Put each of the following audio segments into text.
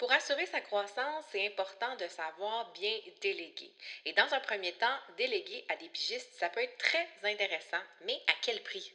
Pour assurer sa croissance, c'est important de savoir bien déléguer. Et dans un premier temps, déléguer à des pigistes, ça peut être très intéressant, mais à quel prix?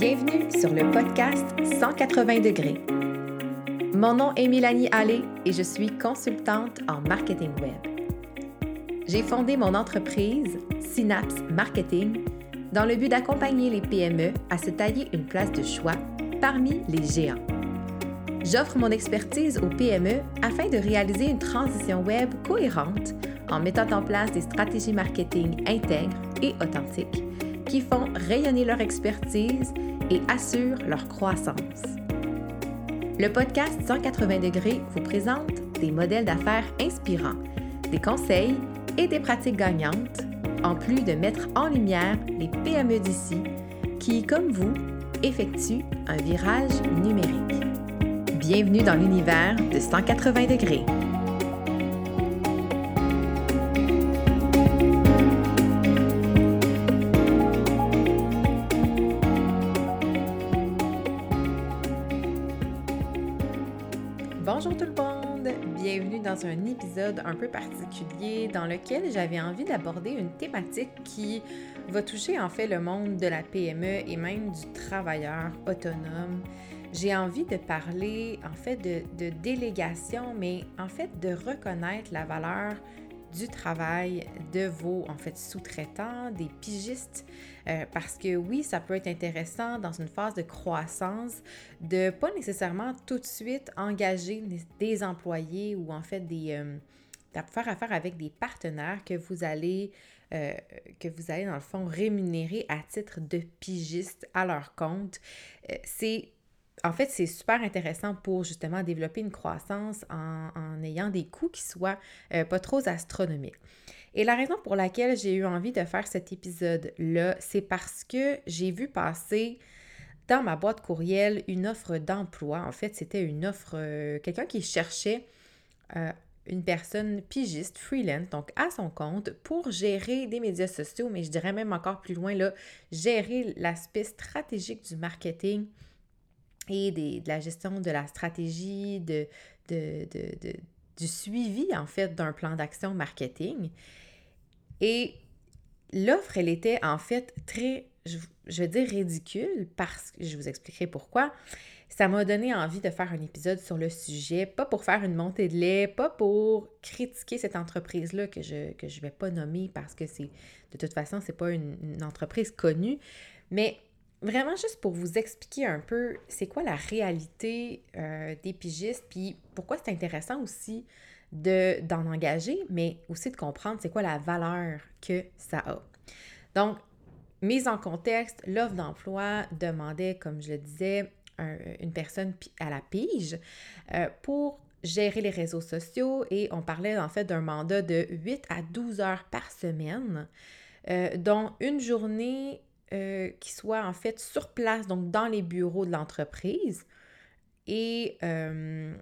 Bienvenue sur le podcast 180 degrés. Mon nom est Mélanie Allé et je suis consultante en marketing web. J'ai fondé mon entreprise Synapse Marketing dans le but d'accompagner les PME à se tailler une place de choix parmi les géants. J'offre mon expertise aux PME afin de réaliser une transition web cohérente en mettant en place des stratégies marketing intègres et authentiques qui font rayonner leur expertise et assurent leur croissance. Le podcast 180 degrés vous présente des modèles d'affaires inspirants, des conseils et des pratiques gagnantes, en plus de mettre en lumière les PME d'ici qui, comme vous, effectuent un virage numérique. Bienvenue dans l'univers de 180 degrés. Bonjour tout le monde, bienvenue dans un épisode un peu particulier dans lequel j'avais envie d'aborder une thématique qui va toucher en fait le monde de la PME et même du travailleur autonome j'ai envie de parler en fait de, délégation, mais en fait de reconnaître la valeur du travail de vos en fait sous-traitants, des pigistes, euh, parce que oui, ça peut être intéressant dans une phase de croissance de pas nécessairement tout de suite engager des employés ou en fait des euh, faire affaire avec des partenaires que vous allez euh, que vous allez dans le fond rémunérer à titre de pigiste à leur compte. c'est en fait, c'est super intéressant pour justement développer une croissance en, ayant des coûts qui soient euh, pas trop astronomiques. Et la raison pour laquelle j'ai eu envie de faire cet épisode-là, c'est parce que j'ai vu passer dans ma boîte courriel une offre d'emploi. En fait, c'était une offre, euh, quelqu'un qui cherchait euh, une personne pigiste, freelance, donc à son compte, pour gérer des médias sociaux, mais je dirais même encore plus loin, gérer l'aspect stratégique du marketing et de la gestion de la stratégie, de, du suivi en fait d'un plan d'action marketing. Et l'offre, elle était en fait très, je, je, vais dire ridicule parce que je vous expliquerai pourquoi. Ça m'a donné envie de faire un épisode sur le sujet, pas pour faire une montée de lait, pas pour critiquer cette entreprise-là que je ne que je vais pas nommer parce que c'est de toute façon, c'est pas une entreprise connue, mais vraiment juste pour vous expliquer un peu c'est quoi la réalité euh, des pigistes, puis pourquoi c'est intéressant aussi de, d'en engager, mais aussi de comprendre c'est quoi la valeur que ça a. Donc, mise en contexte, l'offre d'emploi demandait, comme je le disais, une personne à la pige euh, pour gérer les réseaux sociaux et on parlait en fait d'un mandat de 8 à 12 heures par semaine, euh, dont une journée euh, qui soit en fait sur place, donc dans les bureaux de l'entreprise, et euh,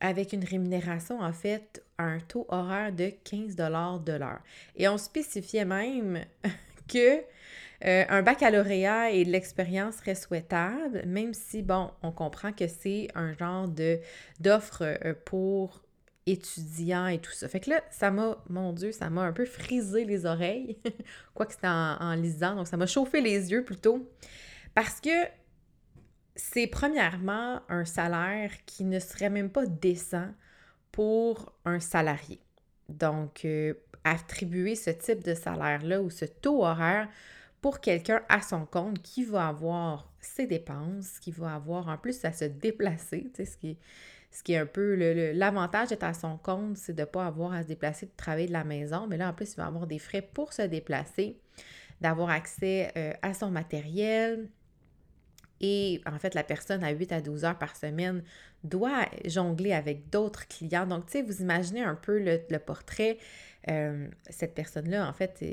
avec une rémunération en fait à un taux horaire de 15 de l'heure. Et on spécifiait même que euh, un baccalauréat et de l'expérience seraient souhaitables, même si, bon, on comprend que c'est un genre d'offre pour étudiant et tout ça. Fait que là, ça m'a, mon Dieu, ça m'a un peu frisé les oreilles, quoique c'était en, lisant, donc ça m'a chauffé les yeux plutôt, parce que c'est premièrement un salaire qui ne serait même pas décent pour un salarié. Donc, euh, attribuer ce type de salaire-là ou ce taux horaire pour quelqu'un à son compte qui va avoir ses dépenses, qui va avoir en plus à se déplacer, tu sais, ce qui est ce qui est un peu l'avantage d'être à son compte, c'est de ne pas avoir à se déplacer, de travailler de la maison. Mais là, en plus, il va avoir des frais pour se déplacer, d'avoir accès euh, à son matériel. Et en fait, la personne à 8 à 12 heures par semaine doit jongler avec d'autres clients. Donc, tu sais, vous imaginez un peu le, portrait euh, cette personne-là, en fait,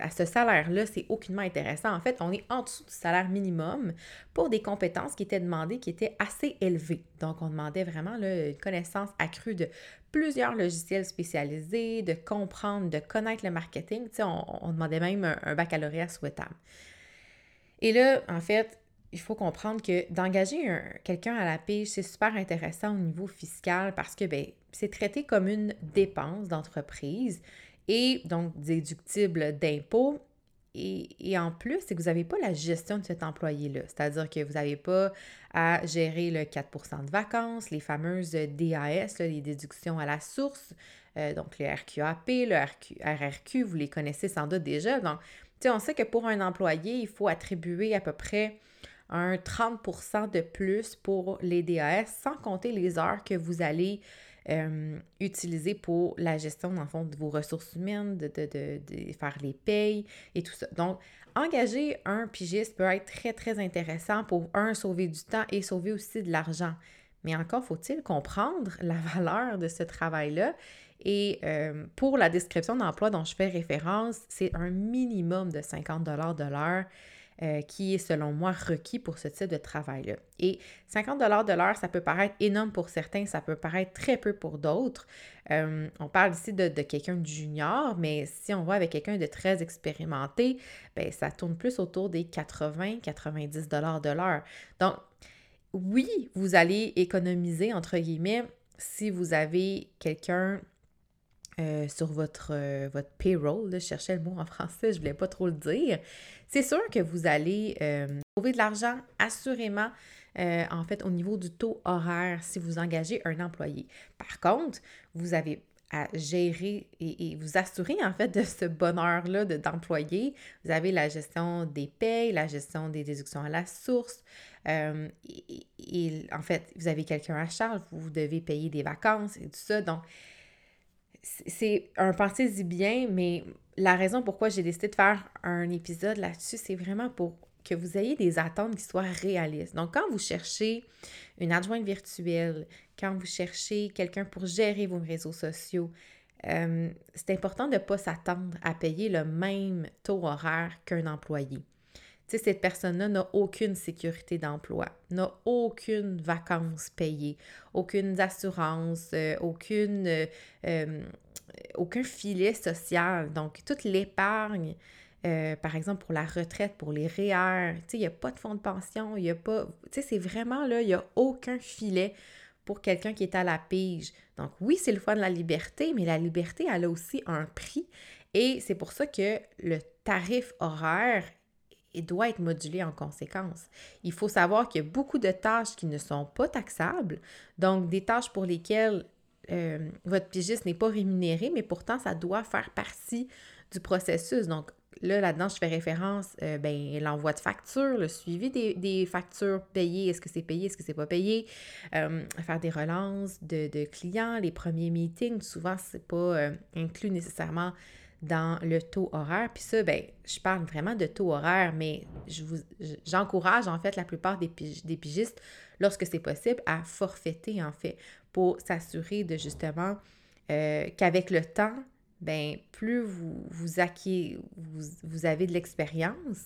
à ce salaire-là, c'est aucunement intéressant. En fait, on est en dessous du salaire minimum pour des compétences qui étaient demandées, qui étaient assez élevées. Donc, on demandait vraiment une connaissance accrue de plusieurs logiciels spécialisés, de comprendre, de connaître le marketing. Tu sais, on, demandait même un, baccalauréat souhaitable. Et là, en fait, il faut comprendre que d'engager quelqu'un à la pige, c'est super intéressant au niveau fiscal parce que ben, c'est traité comme une dépense d'entreprise et donc déductible d'impôts. Et, en plus, c'est que vous n'avez pas la gestion de cet employé-là. C'est-à-dire que vous n'avez pas à gérer le 4% de vacances, les fameuses DAS, les déductions à la source, euh, donc le RQAP, le RRQ, vous les connaissez sans doute déjà. Donc, on sait que pour un employé, il faut attribuer à peu près un 30% de plus pour les DAS, sans compter les heures que vous allez euh, utiliser pour la gestion, dans fond, de vos ressources humaines, de, faire les payes et tout ça. Donc, engager un pigiste peut être très, très intéressant pour, un, sauver du temps et sauver aussi de l'argent. Mais encore faut-il comprendre la valeur de ce travail-là. Et euh, pour la description d'emploi dont je fais référence, c'est un minimum de 50 de l'heure. Euh, qui est selon moi requis pour ce type de travail-là. Et 50 de l'heure, ça peut paraître énorme pour certains, ça peut paraître très peu pour d'autres. Euh, on parle ici de, quelqu'un de junior, mais si on va avec quelqu'un de très expérimenté, ben, ça tourne plus autour des 80-90 de l'heure. Donc, oui, vous allez économiser, entre guillemets, si vous avez quelqu'un euh, sur votre, euh, votre payroll, je cherchais le mot en français, je ne voulais pas trop le dire, c'est sûr que vous allez euh, trouver de l'argent assurément en fait au niveau du taux horaire si vous engagez un employé. Par contre, vous avez à gérer et, vous assurer en fait de ce bonheur-là d'employé. vous avez la gestion des payes, la gestion des déductions à la source. et, en fait, vous avez quelqu'un à charge, vous devez payer des vacances et tout ça. Donc, c'est un pensez-y bien, mais la raison pourquoi j'ai décidé de faire un épisode là-dessus, c'est vraiment pour que vous ayez des attentes qui soient réalistes. Donc, quand vous cherchez une adjointe virtuelle, quand vous cherchez quelqu'un pour gérer vos réseaux sociaux, euh, c'est important de ne pas s'attendre à payer le même taux horaire qu'un employé. Tu sais, cette personne-là n'a aucune sécurité d'emploi, n'a aucune vacances payées, aucune assurance, euh, aucune, euh, euh, aucun filet social. Donc, toute l'épargne, par exemple, pour la retraite, pour les REER, tu sais, il n'y a pas de fonds de pension, il n'y a pas... Tu sais, c'est vraiment là, il n'y a aucun filet pour quelqu'un qui est à la pige. Donc, oui, c'est le fun de la liberté, mais la liberté, elle a aussi un prix. Et c'est pour ça que le tarif horaire et doit être modulé en conséquence. Il faut savoir qu'il y a beaucoup de tâches qui ne sont pas taxables, donc des tâches pour lesquelles euh, votre pigiste n'est pas rémunéré, mais pourtant ça doit faire partie du processus. Donc là, là-dedans, je fais référence, euh, ben, l'envoi de factures, le suivi des, factures payées, est-ce que c'est payé, est-ce que c'est pas payé, euh, faire des relances de, de, clients, les premiers meetings, souvent c'est pas inclus nécessairement dans le taux horaire. Puis ça, ben, je parle vraiment de taux horaire, mais j'encourage en fait la plupart des, pigistes, lorsque c'est possible, à forfaiter en fait pour s'assurer de justement euh, qu'avec le temps, ben, plus vous, vous, acquiez, vous, vous avez de l'expérience,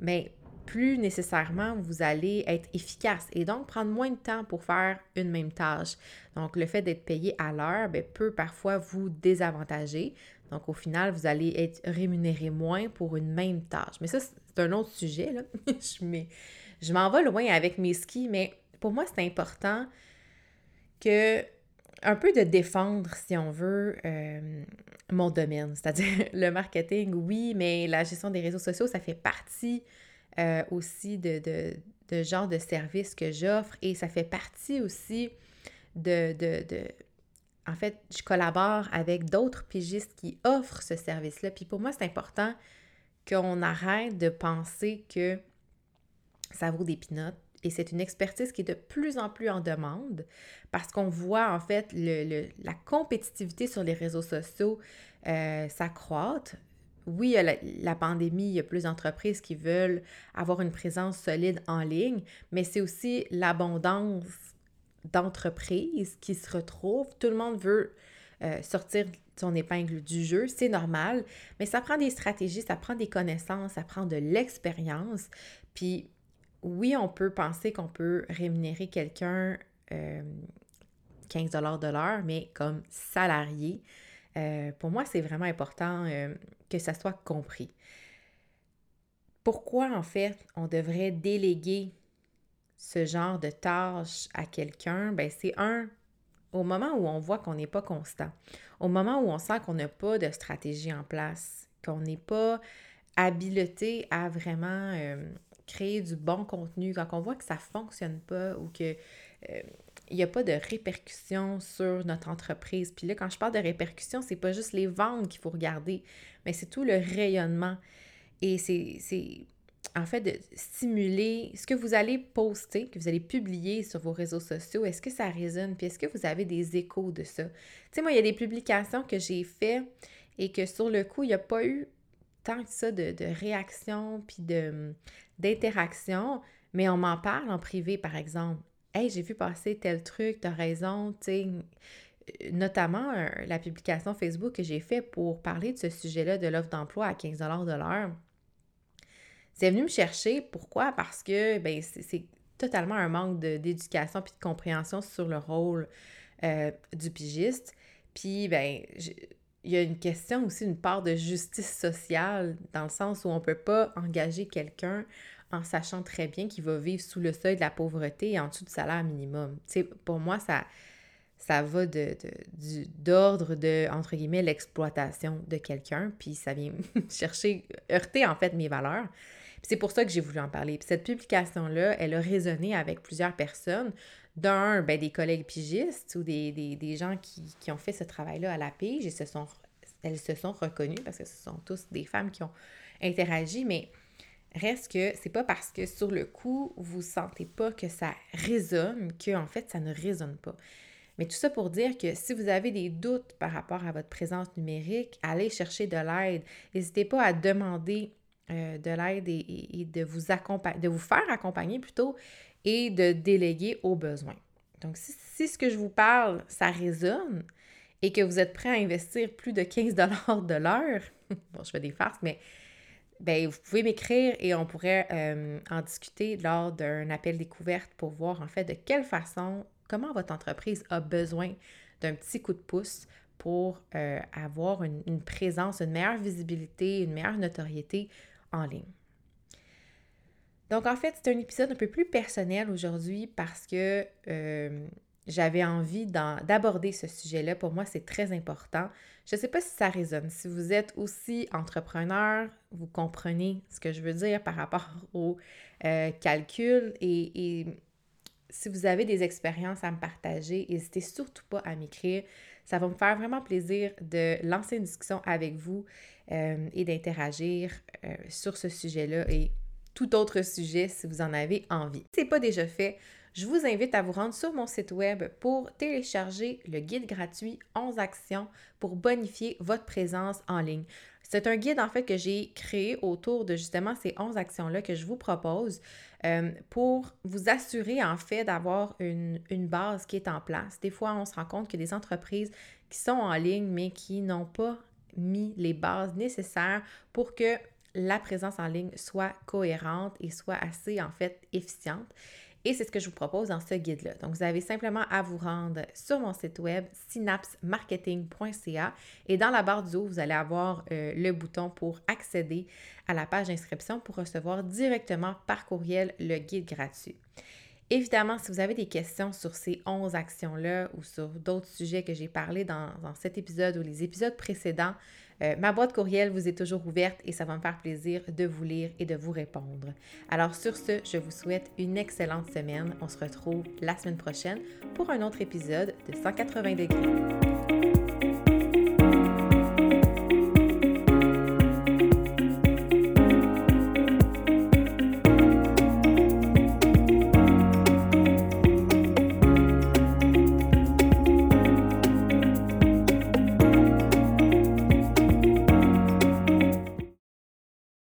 mais plus nécessairement vous allez être efficace et donc prendre moins de temps pour faire une même tâche. Donc, le fait d'être payé à l'heure ben, peut parfois vous désavantager. Donc, au final, vous allez être rémunéré moins pour une même tâche. Mais ça, c'est un autre sujet. Je m'en vais loin avec mes skis, mais pour moi, c'est important que un peu de défendre, si on veut, euh, mon domaine, c'est-à-dire le marketing, oui, mais la gestion des réseaux sociaux, ça fait partie euh, aussi de, de, de, genre de service que j'offre et ça fait partie aussi de, de, en fait, je collabore avec d'autres pigistes qui offrent ce service-là. Puis pour moi, c'est important qu'on arrête de penser que ça vaut des pinottes. Et c'est une expertise qui est de plus en plus en demande parce qu'on voit en fait le, la compétitivité sur les réseaux sociaux euh, s'accroître. Oui, la, pandémie, il y a plus d'entreprises qui veulent avoir une présence solide en ligne, mais c'est aussi l'abondance d'entreprises qui se retrouvent. Tout le monde veut euh, sortir son épingle du jeu, c'est normal, mais ça prend des stratégies, ça prend des connaissances, ça prend de l'expérience. Puis oui, on peut penser qu'on peut rémunérer quelqu'un 15 euh, de l'heure, mais comme salarié, euh, pour moi, c'est vraiment important que ça soit compris. pourquoi en fait on devrait déléguer ce genre de tâches à quelqu'un? Ben, c'est un, au moment où on voit qu'on n'est pas constant, au moment où on sent qu'on n'a pas de stratégie en place, qu'on n'est pas habilité à vraiment euh, créer du bon contenu, quand on voit que ça ne fonctionne pas ou que euh, il n'y a pas de répercussions sur notre entreprise. Puis là, quand je parle de répercussions, c'est pas juste les ventes qu'il faut regarder, mais c'est tout le rayonnement. Et c'est en fait de stimuler ce que vous allez poster, que vous allez publier sur vos réseaux sociaux. Est-ce que ça résonne? Puis est-ce que vous avez des échos de ça? Tu sais, moi, il y a des publications que j'ai faites et que sur le coup, il n'y a pas eu tant que ça de, de réaction puis d'interaction, mais on m'en parle en privé, par exemple. Hey, j'ai vu passer tel truc, t'as raison, tu notamment euh, la publication Facebook que j'ai fait pour parler de ce sujet-là de l'offre d'emploi à 15 de l'heure. C'est venu me chercher. Pourquoi? Parce que ben, c'est totalement un manque d'éducation puis de compréhension sur le rôle euh, du pigiste. Puis, ben, il y a une question aussi, une part de justice sociale, dans le sens où on ne peut pas engager quelqu'un en sachant très bien qu'il va vivre sous le seuil de la pauvreté et en dessous du salaire minimum. sais, pour moi, ça, ça va de, d'ordre de, entre guillemets, l'exploitation de quelqu'un, puis ça vient chercher, heurter en fait mes valeurs. c'est pour ça que j'ai voulu en parler. Cette publication-là, elle a résonné avec plusieurs personnes. D'un, ben, des collègues pigistes ou des, des, gens qui, qui, ont fait ce travail-là à la pige et se sont, elles se sont reconnues parce que ce sont tous des femmes qui ont interagi, mais Reste que c'est pas parce que sur le coup, vous sentez pas que ça résonne que en fait ça ne résonne pas. Mais tout ça pour dire que si vous avez des doutes par rapport à votre présence numérique, allez chercher de l'aide. N'hésitez pas à demander euh, de l'aide et, de vous accompagner, de vous faire accompagner plutôt et de déléguer aux besoins. Donc, si, si, ce que je vous parle, ça résonne et que vous êtes prêt à investir plus de 15 de l'heure, bon, je fais des farces, mais ben, vous pouvez m'écrire et on pourrait euh, en discuter lors d'un appel découverte pour voir en fait de quelle façon, comment votre entreprise a besoin d'un petit coup de pouce pour euh, avoir une, présence, une meilleure visibilité, une meilleure notoriété en ligne. Donc en fait, c'est un épisode un peu plus personnel aujourd'hui parce que euh, j'avais envie d'aborder ce sujet-là. Pour moi, c'est très important. Je ne sais pas si ça résonne. Si vous êtes aussi entrepreneur, vous comprenez ce que je veux dire par rapport au euh, calcul et, si vous avez des expériences à me partager, n'hésitez surtout pas à m'écrire. Ça va me faire vraiment plaisir de lancer une discussion avec vous euh, et d'interagir euh, sur ce sujet-là et tout autre sujet si vous en avez envie. Si ce n'est pas déjà fait, je vous invite à vous rendre sur mon site web pour télécharger le guide gratuit 11 actions pour bonifier votre présence en ligne. C'est un guide en fait que j'ai créé autour de justement ces 11 actions-là que je vous propose euh, pour vous assurer en fait d'avoir une, une, base qui est en place. Des fois, on se rend compte que des entreprises qui sont en ligne mais qui n'ont pas mis les bases nécessaires pour que la présence en ligne soit cohérente et soit assez en fait efficiente. Et c'est ce que je vous propose dans ce guide-là. Donc, vous avez simplement à vous rendre sur mon site web synapsemarketing.ca et dans la barre du haut, vous allez avoir euh, le bouton pour accéder à la page d'inscription pour recevoir directement par courriel le guide gratuit. Évidemment, si vous avez des questions sur ces 11 actions-là ou sur d'autres sujets que j'ai parlé dans, dans cet épisode ou les épisodes précédents, euh, ma boîte courriel vous est toujours ouverte et ça va me faire plaisir de vous lire et de vous répondre. Alors sur ce, je vous souhaite une excellente semaine. On se retrouve la semaine prochaine pour un autre épisode de 180 degrés.